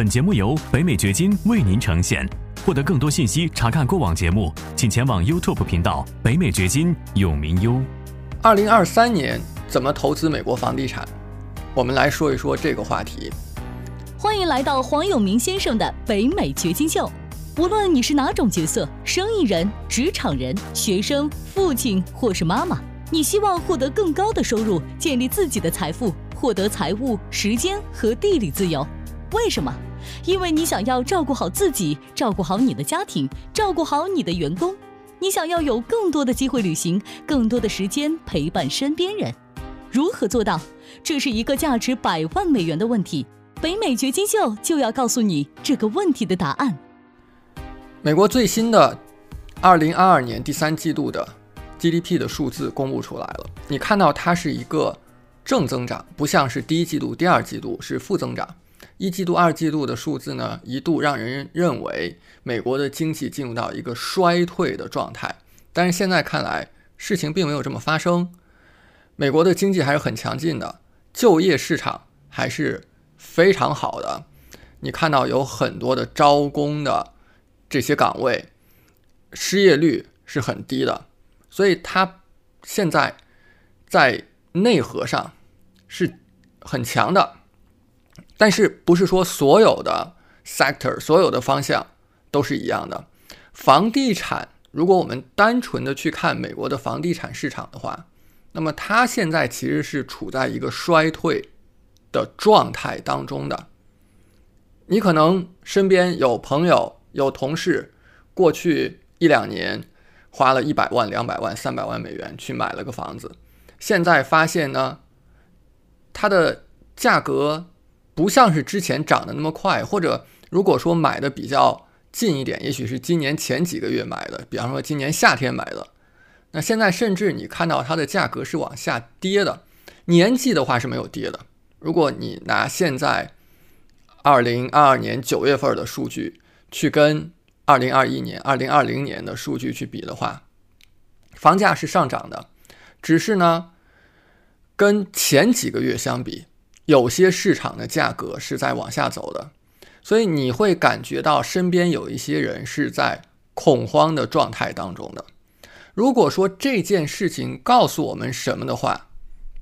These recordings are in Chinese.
本节目由北美掘金为您呈现。获得更多信息，查看过往节目，请前往 YouTube 频道“北美掘金”永明优。二零二三年怎么投资美国房地产？我们来说一说这个话题。欢迎来到黄永明先生的北美掘金秀。无论你是哪种角色，生意人、职场人、学生、父亲或是妈妈，你希望获得更高的收入，建立自己的财富，获得财务、时间和地理自由。为什么？因为你想要照顾好自己，照顾好你的家庭，照顾好你的员工。你想要有更多的机会旅行，更多的时间陪伴身边人。如何做到？这是一个价值百万美元的问题。北美掘金秀就要告诉你这个问题的答案。美国最新的二零二二年第三季度的 GDP 的数字公布出来了，你看到它是一个正增长，不像是第一季度、第二季度是负增长。一季度、二季度的数字呢，一度让人认为美国的经济进入到一个衰退的状态，但是现在看来，事情并没有这么发生。美国的经济还是很强劲的，就业市场还是非常好的。你看到有很多的招工的这些岗位，失业率是很低的，所以它现在在内核上是很强的。但是不是说所有的 sector 所有的方向都是一样的？房地产，如果我们单纯的去看美国的房地产市场的话，那么它现在其实是处在一个衰退的状态当中的。你可能身边有朋友、有同事，过去一两年花了一百万、两百万、三百万美元去买了个房子，现在发现呢，它的价格。不像是之前涨得那么快，或者如果说买的比较近一点，也许是今年前几个月买的，比方说今年夏天买的，那现在甚至你看到它的价格是往下跌的，年季的话是没有跌的。如果你拿现在二零二二年九月份的数据去跟二零二一年、二零二零年的数据去比的话，房价是上涨的，只是呢，跟前几个月相比。有些市场的价格是在往下走的，所以你会感觉到身边有一些人是在恐慌的状态当中的。如果说这件事情告诉我们什么的话，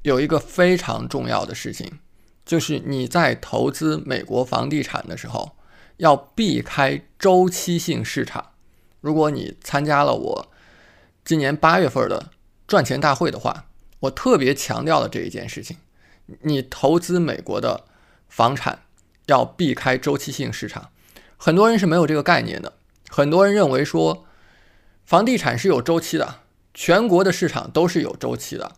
有一个非常重要的事情，就是你在投资美国房地产的时候要避开周期性市场。如果你参加了我今年八月份的赚钱大会的话，我特别强调了这一件事情。你投资美国的房产要避开周期性市场，很多人是没有这个概念的。很多人认为说，房地产是有周期的，全国的市场都是有周期的，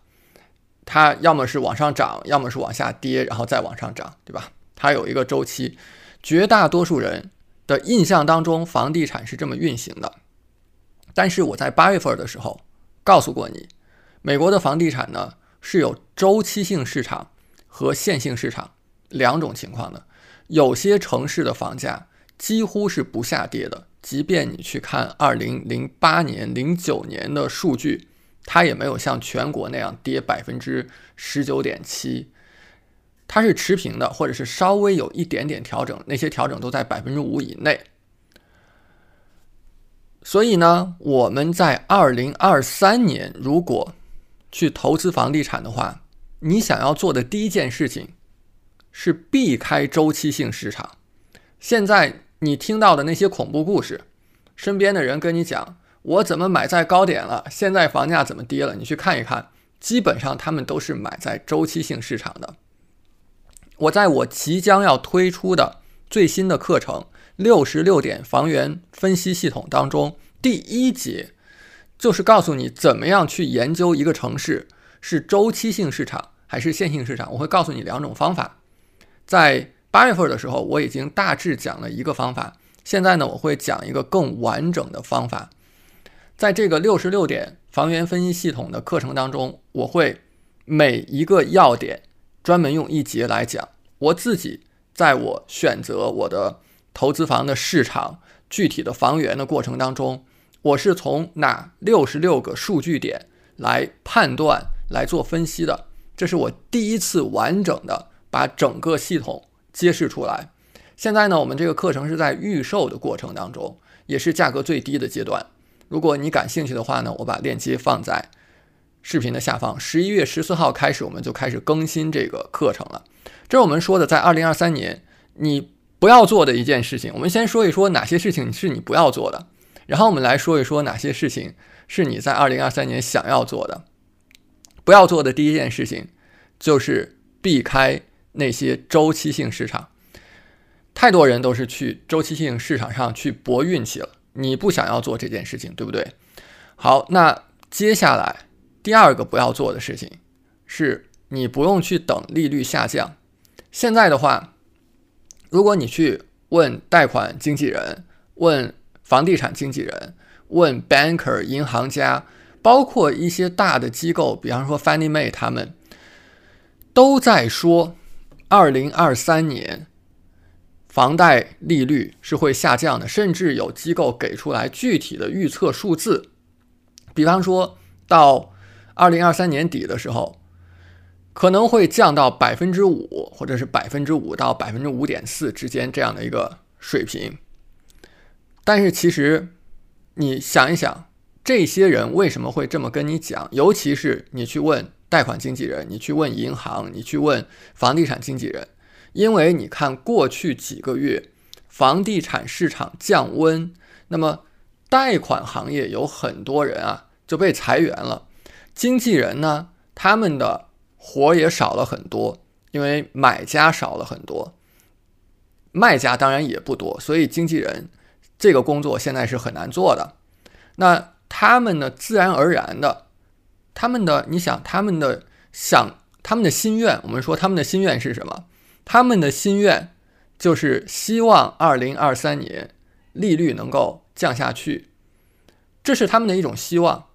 它要么是往上涨，要么是往下跌，然后再往上涨，对吧？它有一个周期。绝大多数人的印象当中，房地产是这么运行的。但是我在八月份的时候告诉过你，美国的房地产呢是有周期性市场。和线性市场两种情况的，有些城市的房价几乎是不下跌的，即便你去看二零零八年、零九年的数据，它也没有像全国那样跌百分之十九点七，它是持平的，或者是稍微有一点点调整，那些调整都在百分之五以内。所以呢，我们在二零二三年如果去投资房地产的话，你想要做的第一件事情是避开周期性市场。现在你听到的那些恐怖故事，身边的人跟你讲我怎么买在高点了，现在房价怎么跌了？你去看一看，基本上他们都是买在周期性市场的。我在我即将要推出的最新的课程《六十六点房源分析系统》当中，第一节就是告诉你怎么样去研究一个城市。是周期性市场还是线性市场？我会告诉你两种方法。在八月份的时候，我已经大致讲了一个方法。现在呢，我会讲一个更完整的方法。在这个六十六点房源分析系统的课程当中，我会每一个要点专门用一节来讲。我自己在我选择我的投资房的市场具体的房源的过程当中，我是从哪六十六个数据点来判断。来做分析的，这是我第一次完整的把整个系统揭示出来。现在呢，我们这个课程是在预售的过程当中，也是价格最低的阶段。如果你感兴趣的话呢，我把链接放在视频的下方。十一月十四号开始，我们就开始更新这个课程了。这是我们说的，在二零二三年你不要做的一件事情。我们先说一说哪些事情是你不要做的，然后我们来说一说哪些事情是你在二零二三年想要做的。不要做的第一件事情就是避开那些周期性市场。太多人都是去周期性市场上去搏运气了。你不想要做这件事情，对不对？好，那接下来第二个不要做的事情是，你不用去等利率下降。现在的话，如果你去问贷款经纪人、问房地产经纪人、问 banker 银行家，包括一些大的机构，比方说 Fannie Mae，他们都在说，二零二三年。房贷利率是会下降的，甚至有机构给出来具体的预测数字，比方说到二零二三年底的时候，可能会降到百分之五，或者是百分之五到百分之五点四之间这样的一个水平。但是其实你想一想，这些人为什么会这么跟你讲？尤其是你去问贷款经纪人，你去问银行，你去问房地产经纪人。因为你看过去几个月，房地产市场降温，那么贷款行业有很多人啊就被裁员了，经纪人呢他们的活也少了很多，因为买家少了很多，卖家当然也不多，所以经纪人这个工作现在是很难做的。那他们呢，自然而然的，他们的你想他们的想他们的心愿，我们说他们的心愿是什么？他们的心愿就是希望二零二三年利率能够降下去，这是他们的一种希望。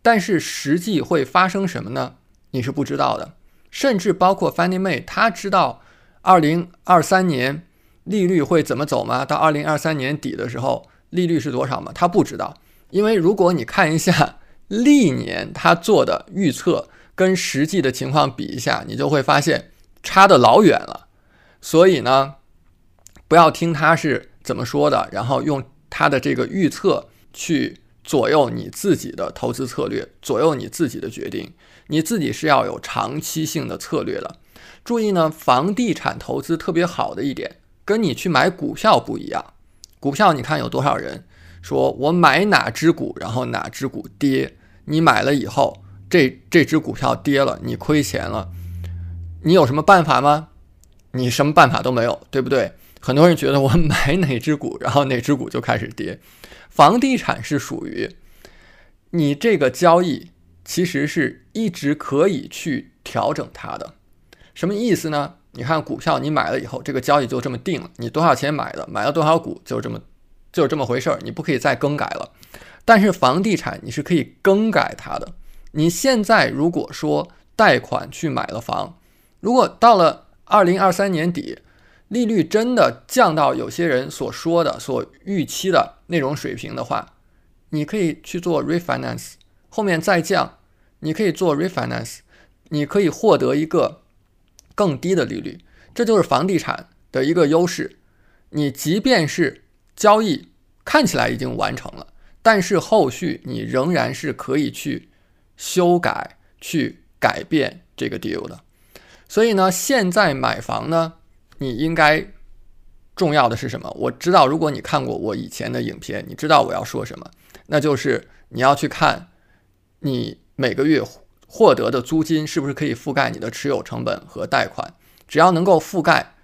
但是实际会发生什么呢？你是不知道的。甚至包括 Fannie Mae，他知道二零二三年利率会怎么走吗？到二零二三年底的时候，利率是多少吗？他不知道。因为如果你看一下 历年他做的预测跟实际的情况比一下，你就会发现差的老远了。所以呢，不要听他是怎么说的，然后用他的这个预测去左右你自己的投资策略，左右你自己的决定。你自己是要有长期性的策略的。注意呢，房地产投资特别好的一点，跟你去买股票不一样。股票你看有多少人说我买哪只股，然后哪只股跌，你买了以后，这这只股票跌了，你亏钱了，你有什么办法吗？你什么办法都没有，对不对？很多人觉得我买哪只股，然后哪只股就开始跌。房地产是属于你这个交易，其实是一直可以去调整它的。什么意思呢？你看股票，你买了以后，这个交易就这么定了。你多少钱买的，买了多少股，就这么就这么回事儿，你不可以再更改了。但是房地产你是可以更改它的。你现在如果说贷款去买了房，如果到了。二零二三年底，利率真的降到有些人所说的、所预期的那种水平的话，你可以去做 refinance，后面再降，你可以做 refinance，你可以获得一个更低的利率，这就是房地产的一个优势。你即便是交易看起来已经完成了，但是后续你仍然是可以去修改、去改变这个 deal 的。所以呢，现在买房呢，你应该重要的是什么？我知道，如果你看过我以前的影片，你知道我要说什么，那就是你要去看你每个月获得的租金是不是可以覆盖你的持有成本和贷款。只要能够覆盖，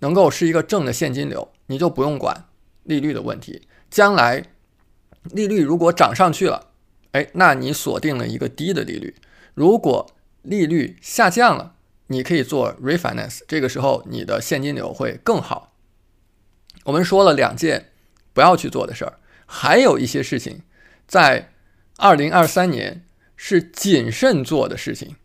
能够是一个正的现金流，你就不用管利率的问题。将来利率如果涨上去了，哎，那你锁定了一个低的利率。如果利率下降了，你可以做 refinance，这个时候你的现金流会更好。我们说了两件不要去做的事儿，还有一些事情在二零二三年是谨慎做的事情。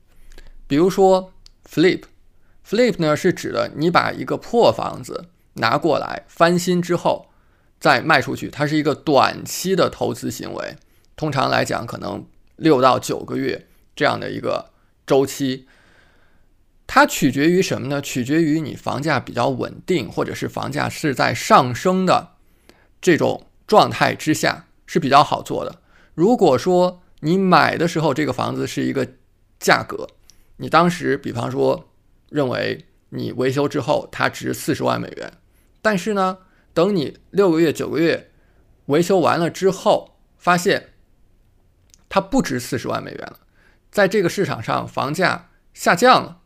比如说 flip，flip 呢是指的你把一个破房子拿过来翻新之后再卖出去，它是一个短期的投资行为。通常来讲，可能六到九个月这样的一个周期。它取决于什么呢？取决于你房价比较稳定，或者是房价是在上升的这种状态之下是比较好做的。如果说你买的时候这个房子是一个价格，你当时比方说认为你维修之后它值四十万美元，但是呢，等你六个月、九个月维修完了之后，发现它不值四十万美元了，在这个市场上房价下降了。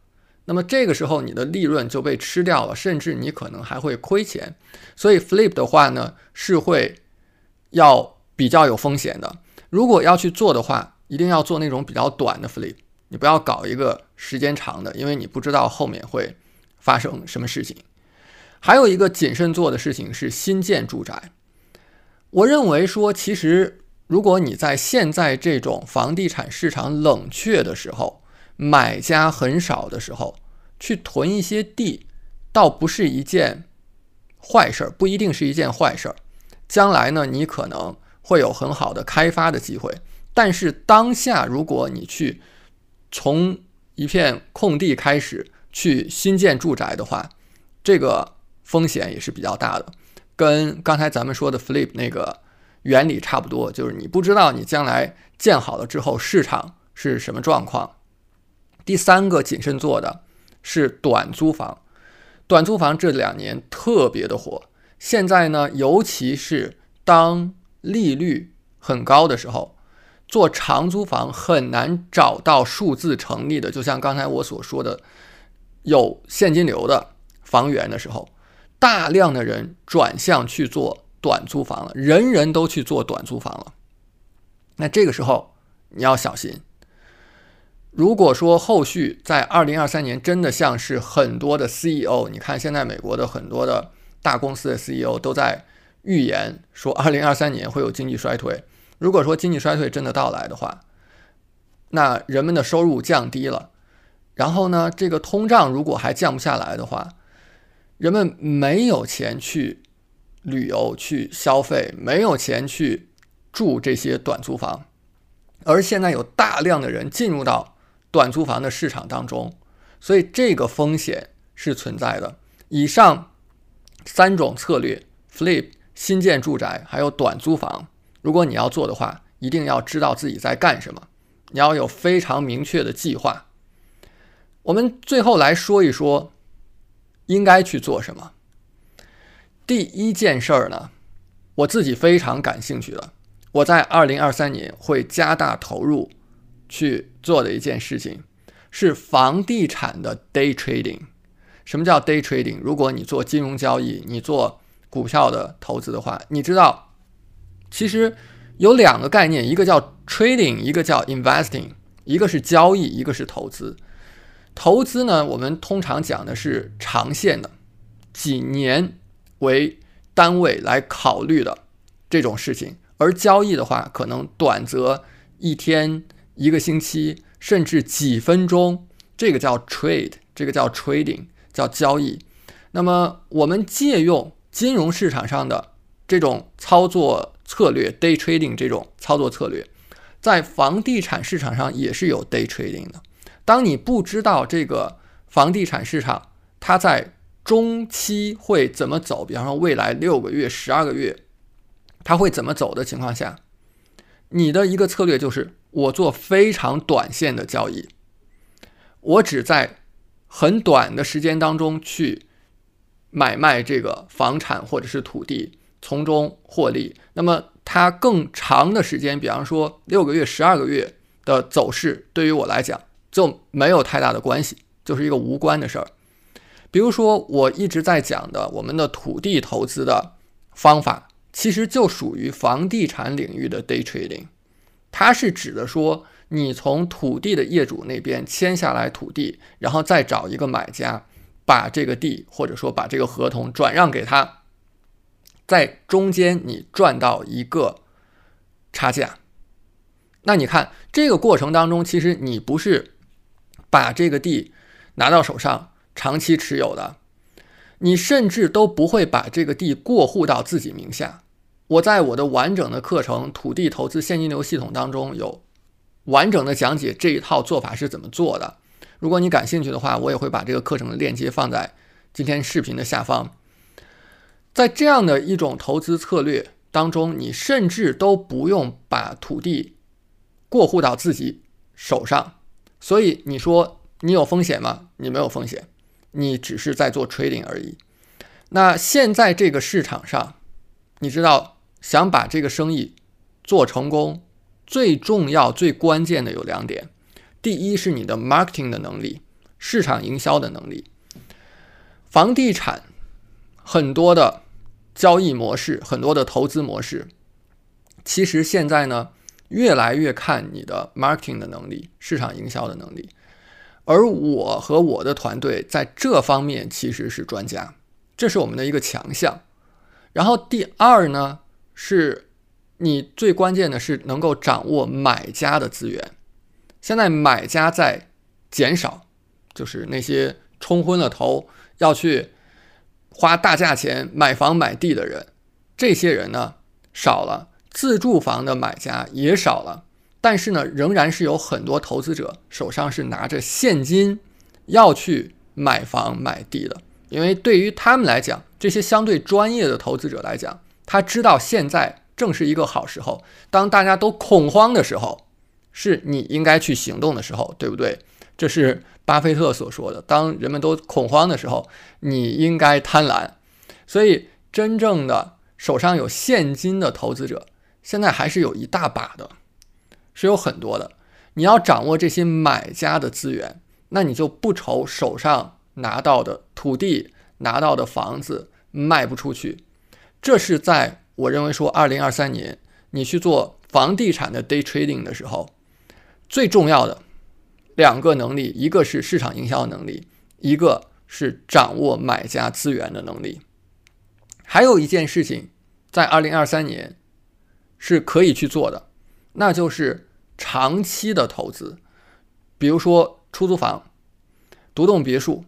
那么这个时候，你的利润就被吃掉了，甚至你可能还会亏钱。所以 flip 的话呢，是会要比较有风险的。如果要去做的话，一定要做那种比较短的 flip，你不要搞一个时间长的，因为你不知道后面会发生什么事情。还有一个谨慎做的事情是新建住宅。我认为说，其实如果你在现在这种房地产市场冷却的时候，买家很少的时候，去囤一些地，倒不是一件坏事儿，不一定是一件坏事儿。将来呢，你可能会有很好的开发的机会。但是当下，如果你去从一片空地开始去新建住宅的话，这个风险也是比较大的，跟刚才咱们说的 flip 那个原理差不多，就是你不知道你将来建好了之后市场是什么状况。第三个谨慎做的是短租房，短租房这两年特别的火。现在呢，尤其是当利率很高的时候，做长租房很难找到数字成立的。就像刚才我所说的，有现金流的房源的时候，大量的人转向去做短租房了，人人都去做短租房了。那这个时候你要小心。如果说后续在二零二三年真的像是很多的 CEO，你看现在美国的很多的大公司的 CEO 都在预言说二零二三年会有经济衰退。如果说经济衰退真的到来的话，那人们的收入降低了，然后呢，这个通胀如果还降不下来的话，人们没有钱去旅游去消费，没有钱去住这些短租房，而现在有大量的人进入到。短租房的市场当中，所以这个风险是存在的。以上三种策略：flip、新建住宅，还有短租房。如果你要做的话，一定要知道自己在干什么，你要有非常明确的计划。我们最后来说一说应该去做什么。第一件事儿呢，我自己非常感兴趣的，我在二零二三年会加大投入。去做的一件事情是房地产的 day trading。什么叫 day trading？如果你做金融交易，你做股票的投资的话，你知道其实有两个概念，一个叫 trading，一个叫 investing。一个是交易，一个是投资。投资呢，我们通常讲的是长线的，几年为单位来考虑的这种事情，而交易的话，可能短则一天。一个星期，甚至几分钟，这个叫 trade，这个叫 trading，叫交易。那么，我们借用金融市场上的这种操作策略，day trading 这种操作策略，在房地产市场上也是有 day trading 的。当你不知道这个房地产市场它在中期会怎么走，比方说未来六个月、十二个月，它会怎么走的情况下，你的一个策略就是。我做非常短线的交易，我只在很短的时间当中去买卖这个房产或者是土地，从中获利。那么它更长的时间，比方说六个月、十二个月的走势，对于我来讲就没有太大的关系，就是一个无关的事儿。比如说我一直在讲的我们的土地投资的方法，其实就属于房地产领域的 day trading。它是指的说，你从土地的业主那边签下来土地，然后再找一个买家，把这个地或者说把这个合同转让给他，在中间你赚到一个差价。那你看这个过程当中，其实你不是把这个地拿到手上长期持有的，你甚至都不会把这个地过户到自己名下。我在我的完整的课程《土地投资现金流系统》当中有完整的讲解这一套做法是怎么做的。如果你感兴趣的话，我也会把这个课程的链接放在今天视频的下方。在这样的一种投资策略当中，你甚至都不用把土地过户到自己手上，所以你说你有风险吗？你没有风险，你只是在做 trading 而已。那现在这个市场上，你知道想把这个生意做成功，最重要、最关键的有两点：第一是你的 marketing 的能力，市场营销的能力。房地产很多的交易模式，很多的投资模式，其实现在呢，越来越看你的 marketing 的能力，市场营销的能力。而我和我的团队在这方面其实是专家。这是我们的一个强项，然后第二呢，是你最关键的是能够掌握买家的资源。现在买家在减少，就是那些冲昏了头要去花大价钱买房买地的人，这些人呢少了，自住房的买家也少了，但是呢，仍然是有很多投资者手上是拿着现金要去买房买地的。因为对于他们来讲，这些相对专业的投资者来讲，他知道现在正是一个好时候。当大家都恐慌的时候，是你应该去行动的时候，对不对？这是巴菲特所说的。当人们都恐慌的时候，你应该贪婪。所以，真正的手上有现金的投资者，现在还是有一大把的，是有很多的。你要掌握这些买家的资源，那你就不愁手上。拿到的土地，拿到的房子卖不出去，这是在我认为说，二零二三年你去做房地产的 day trading 的时候，最重要的两个能力，一个是市场营销能力，一个是掌握买家资源的能力。还有一件事情，在二零二三年是可以去做的，那就是长期的投资，比如说出租房、独栋别墅。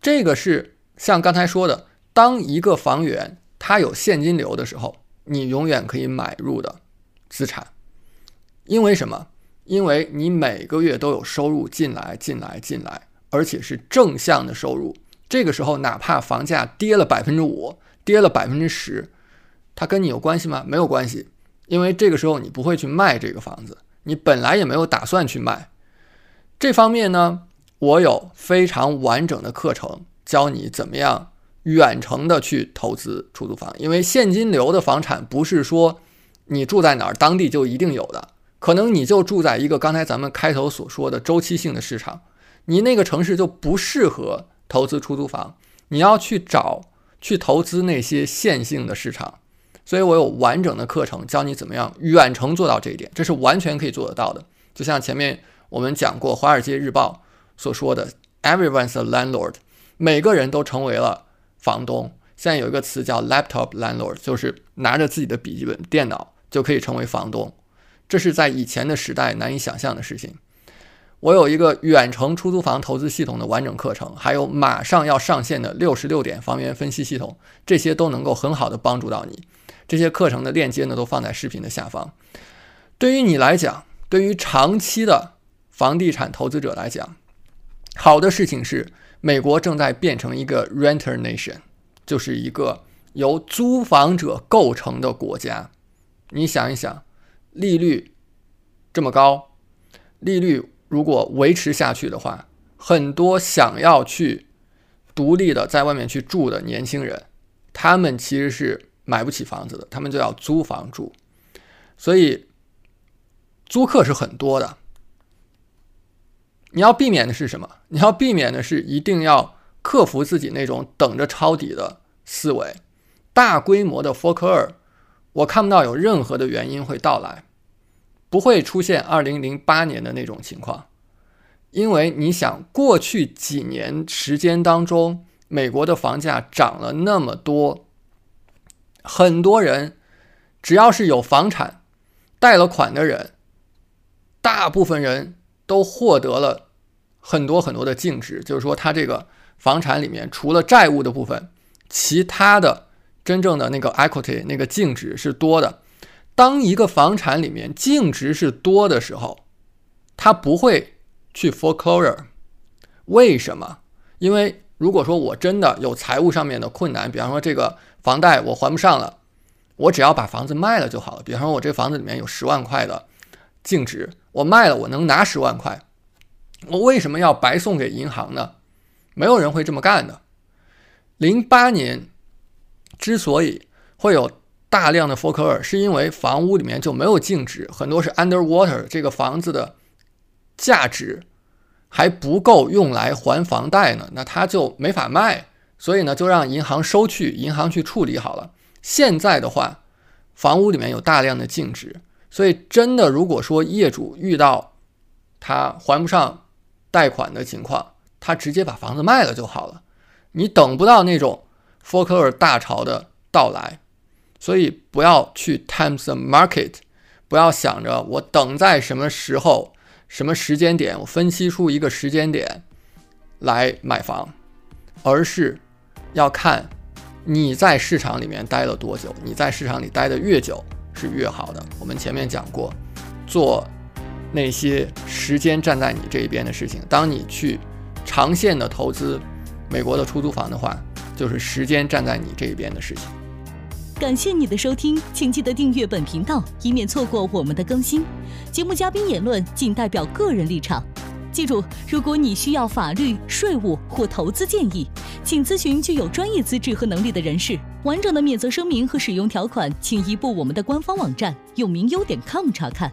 这个是像刚才说的，当一个房源它有现金流的时候，你永远可以买入的资产。因为什么？因为你每个月都有收入进来、进来、进来，而且是正向的收入。这个时候，哪怕房价跌了百分之五、跌了百分之十，它跟你有关系吗？没有关系，因为这个时候你不会去卖这个房子，你本来也没有打算去卖。这方面呢？我有非常完整的课程，教你怎么样远程的去投资出租房。因为现金流的房产不是说你住在哪儿当地就一定有的，可能你就住在一个刚才咱们开头所说的周期性的市场，你那个城市就不适合投资出租房。你要去找去投资那些线性的市场，所以我有完整的课程教你怎么样远程做到这一点，这是完全可以做得到的。就像前面我们讲过《华尔街日报》。所说的 “everyone's a landlord”，每个人都成为了房东。现在有一个词叫 “laptop landlord”，就是拿着自己的笔记本电脑就可以成为房东。这是在以前的时代难以想象的事情。我有一个远程出租房投资系统的完整课程，还有马上要上线的六十六点房源分析系统，这些都能够很好的帮助到你。这些课程的链接呢，都放在视频的下方。对于你来讲，对于长期的房地产投资者来讲，好的事情是，美国正在变成一个 renter nation，就是一个由租房者构成的国家。你想一想，利率这么高，利率如果维持下去的话，很多想要去独立的在外面去住的年轻人，他们其实是买不起房子的，他们就要租房住。所以，租客是很多的。你要避免的是什么？你要避免的是一定要克服自己那种等着抄底的思维。大规模的 fork 二，我看不到有任何的原因会到来，不会出现二零零八年的那种情况。因为你想，过去几年时间当中，美国的房价涨了那么多，很多人只要是有房产、贷了款的人，大部分人。都获得了很多很多的净值，就是说，他这个房产里面除了债务的部分，其他的真正的那个 equity 那个净值是多的。当一个房产里面净值是多的时候，它不会去 foreclosure，为什么？因为如果说我真的有财务上面的困难，比方说这个房贷我还不上了，我只要把房子卖了就好了。比方说我这房子里面有十万块的净值，我卖了我能拿十万块，我为什么要白送给银行呢？没有人会这么干的。零八年之所以会有大量的 forker 是因为房屋里面就没有净值，很多是 underwater，这个房子的价值还不够用来还房贷呢，那他就没法卖，所以呢就让银行收去，银行去处理好了。现在的话，房屋里面有大量的净值，所以真的如果说业主遇到他还不上贷款的情况，他直接把房子卖了就好了。你等不到那种 foreclosure 大潮的到来，所以不要去 time the market，不要想着我等在什么时候、什么时间点，我分析出一个时间点来买房，而是要看你在市场里面待了多久。你在市场里待的越久是越好的。我们前面讲过，做那些时间站在你这一边的事情。当你去长线的投资。美国的出租房的话，就是时间站在你这一边的事情。感谢你的收听，请记得订阅本频道，以免错过我们的更新。节目嘉宾言论仅代表个人立场。记住，如果你需要法律、税务或投资建议，请咨询具有专业资质和能力的人士。完整的免责声明和使用条款，请移步我们的官方网站永明优点 com 查看。